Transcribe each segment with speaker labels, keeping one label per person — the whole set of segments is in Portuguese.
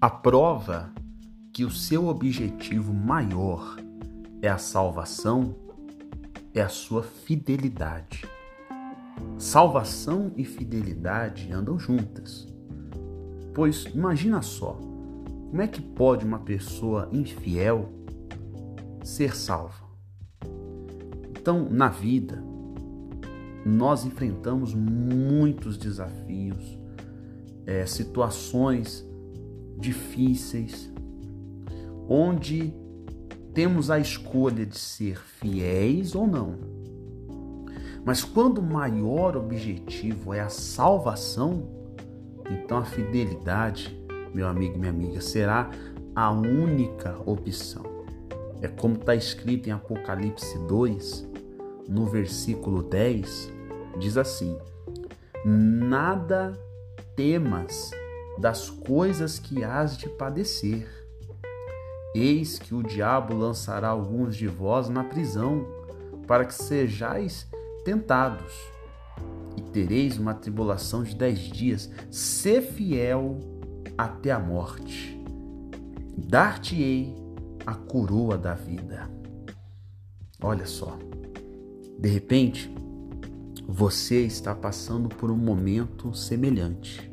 Speaker 1: A prova que o seu objetivo maior é a salvação é a sua fidelidade. Salvação e fidelidade andam juntas. Pois imagina só, como é que pode uma pessoa infiel ser salva? Então, na vida, nós enfrentamos muitos desafios, é, situações difíceis, onde temos a escolha de ser fiéis ou não. Mas quando o maior objetivo é a salvação, então a fidelidade, meu amigo e minha amiga, será a única opção. É como está escrito em Apocalipse 2, no versículo 10, diz assim: Nada temas das coisas que hás de padecer. Eis que o diabo lançará alguns de vós na prisão, para que sejais tentados, e tereis uma tribulação de dez dias. Sê fiel até a morte. Dar-te-ei a coroa da vida. Olha só, de repente, você está passando por um momento semelhante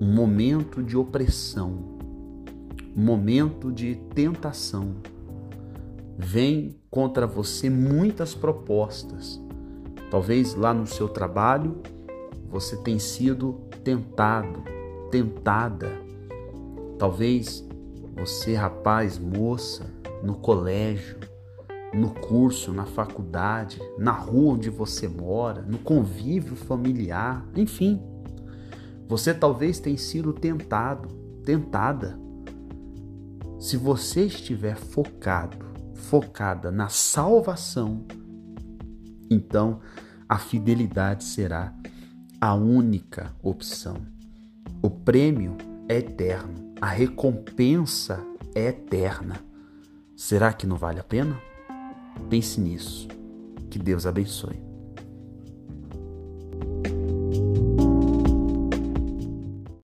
Speaker 1: um momento de opressão, um momento de tentação. Vem contra você muitas propostas. Talvez lá no seu trabalho você tenha sido tentado, tentada. Talvez você, rapaz, moça, no colégio, no curso, na faculdade, na rua onde você mora, no convívio familiar, enfim você talvez tenha sido tentado, tentada. Se você estiver focado, focada na salvação, então a fidelidade será a única opção. O prêmio é eterno, a recompensa é eterna. Será que não vale a pena? Pense nisso. Que Deus abençoe.